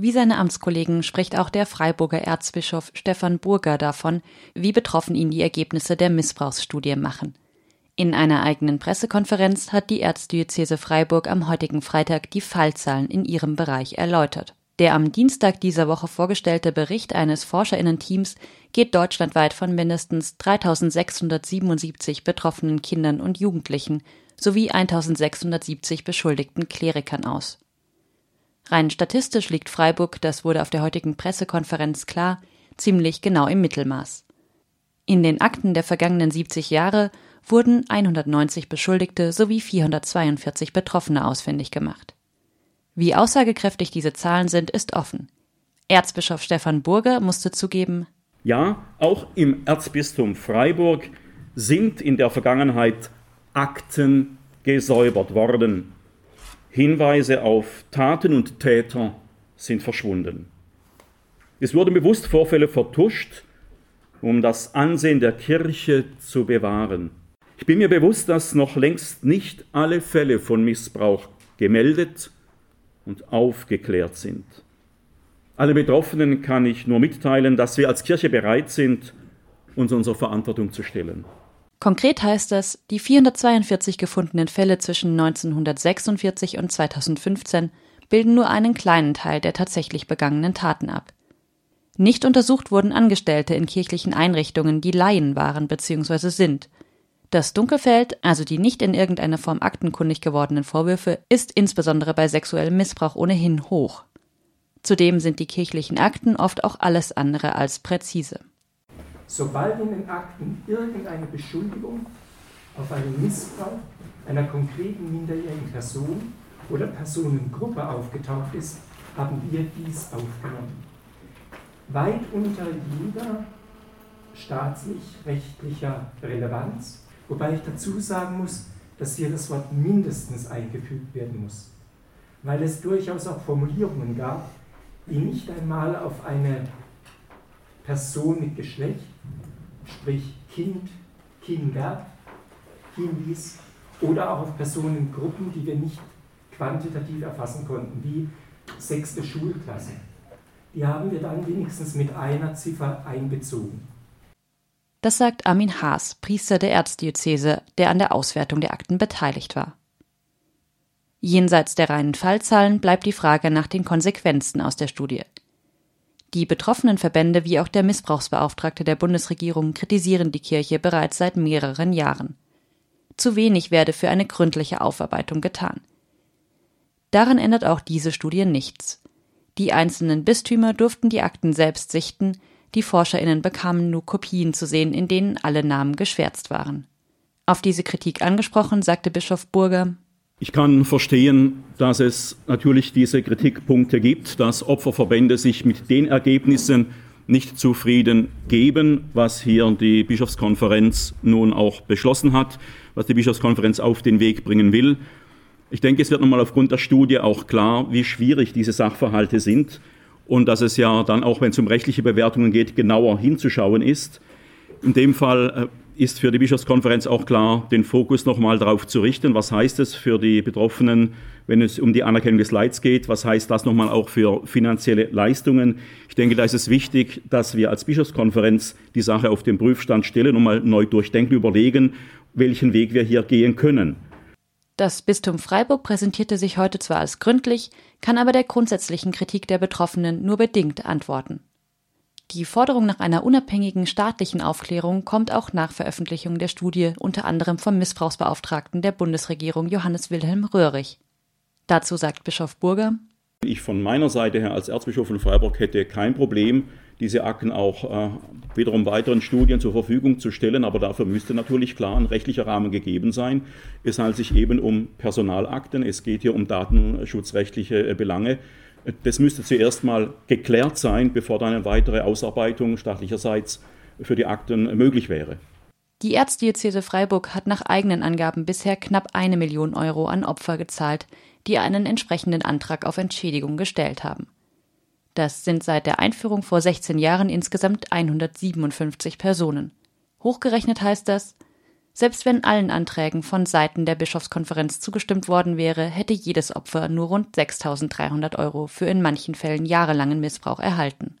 Wie seine Amtskollegen spricht auch der Freiburger Erzbischof Stefan Burger davon, wie betroffen ihn die Ergebnisse der Missbrauchsstudie machen. In einer eigenen Pressekonferenz hat die Erzdiözese Freiburg am heutigen Freitag die Fallzahlen in ihrem Bereich erläutert. Der am Dienstag dieser Woche vorgestellte Bericht eines Forscherinnen-Teams geht deutschlandweit von mindestens 3677 betroffenen Kindern und Jugendlichen sowie 1670 beschuldigten Klerikern aus. Rein statistisch liegt Freiburg, das wurde auf der heutigen Pressekonferenz klar, ziemlich genau im Mittelmaß. In den Akten der vergangenen 70 Jahre wurden 190 Beschuldigte sowie 442 Betroffene ausfindig gemacht. Wie aussagekräftig diese Zahlen sind, ist offen. Erzbischof Stefan Burger musste zugeben, ja, auch im Erzbistum Freiburg sind in der Vergangenheit Akten gesäubert worden. Hinweise auf Taten und Täter sind verschwunden. Es wurden bewusst Vorfälle vertuscht, um das Ansehen der Kirche zu bewahren. Ich bin mir bewusst, dass noch längst nicht alle Fälle von Missbrauch gemeldet und aufgeklärt sind. Alle Betroffenen kann ich nur mitteilen, dass wir als Kirche bereit sind, uns unserer Verantwortung zu stellen. Konkret heißt das, die 442 gefundenen Fälle zwischen 1946 und 2015 bilden nur einen kleinen Teil der tatsächlich begangenen Taten ab. Nicht untersucht wurden Angestellte in kirchlichen Einrichtungen, die Laien waren bzw. sind. Das Dunkelfeld, also die nicht in irgendeiner Form aktenkundig gewordenen Vorwürfe, ist insbesondere bei sexuellem Missbrauch ohnehin hoch. Zudem sind die kirchlichen Akten oft auch alles andere als präzise. Sobald in den Akten irgendeine Beschuldigung auf einen Missbrauch einer konkreten minderjährigen Person oder Personengruppe aufgetaucht ist, haben wir dies aufgenommen. Weit unter jeder staatslich-rechtlicher Relevanz, wobei ich dazu sagen muss, dass hier das Wort mindestens eingefügt werden muss, weil es durchaus auch Formulierungen gab, die nicht einmal auf eine Person mit Geschlecht, sprich Kind, Kinder, hinwies, oder auch auf Personengruppen, die wir nicht quantitativ erfassen konnten, wie sechste Schulklasse. Die haben wir dann wenigstens mit einer Ziffer einbezogen. Das sagt Armin Haas, Priester der Erzdiözese, der an der Auswertung der Akten beteiligt war. Jenseits der reinen Fallzahlen bleibt die Frage nach den Konsequenzen aus der Studie. Die betroffenen Verbände wie auch der Missbrauchsbeauftragte der Bundesregierung kritisieren die Kirche bereits seit mehreren Jahren. Zu wenig werde für eine gründliche Aufarbeitung getan. Daran ändert auch diese Studie nichts. Die einzelnen Bistümer durften die Akten selbst sichten, die Forscherinnen bekamen nur Kopien zu sehen, in denen alle Namen geschwärzt waren. Auf diese Kritik angesprochen, sagte Bischof Burger, ich kann verstehen, dass es natürlich diese Kritikpunkte gibt, dass Opferverbände sich mit den Ergebnissen nicht zufrieden geben, was hier die Bischofskonferenz nun auch beschlossen hat, was die Bischofskonferenz auf den Weg bringen will. Ich denke, es wird nochmal aufgrund der Studie auch klar, wie schwierig diese Sachverhalte sind und dass es ja dann auch, wenn es um rechtliche Bewertungen geht, genauer hinzuschauen ist. In dem Fall äh, ist für die Bischofskonferenz auch klar, den Fokus nochmal darauf zu richten. Was heißt es für die Betroffenen, wenn es um die Anerkennung des Leids geht? Was heißt das nochmal auch für finanzielle Leistungen? Ich denke, da ist es wichtig, dass wir als Bischofskonferenz die Sache auf den Prüfstand stellen und mal neu durchdenken, überlegen, welchen Weg wir hier gehen können. Das Bistum Freiburg präsentierte sich heute zwar als gründlich, kann aber der grundsätzlichen Kritik der Betroffenen nur bedingt antworten. Die Forderung nach einer unabhängigen staatlichen Aufklärung kommt auch nach Veröffentlichung der Studie unter anderem vom Missbrauchsbeauftragten der Bundesregierung Johannes Wilhelm Röhrig. Dazu sagt Bischof Burger Ich von meiner Seite her als Erzbischof von Freiburg hätte kein Problem, diese Akten auch äh, wiederum weiteren Studien zur Verfügung zu stellen, aber dafür müsste natürlich klar ein rechtlicher Rahmen gegeben sein. Es handelt sich eben um Personalakten, es geht hier um datenschutzrechtliche äh, Belange. Das müsste zuerst mal geklärt sein, bevor dann eine weitere Ausarbeitung staatlicherseits für die Akten möglich wäre. Die Erzdiözese Freiburg hat nach eigenen Angaben bisher knapp eine Million Euro an Opfer gezahlt, die einen entsprechenden Antrag auf Entschädigung gestellt haben. Das sind seit der Einführung vor 16 Jahren insgesamt 157 Personen. Hochgerechnet heißt das, Selbst wenn allen Anträgen von Seiten der Bischofskonferenz zugestimmt worden wäre, hätte jedes Opfer nur rund 6.300 Euro für in manchen Fällen jahrelangen Missbrauch erhalten.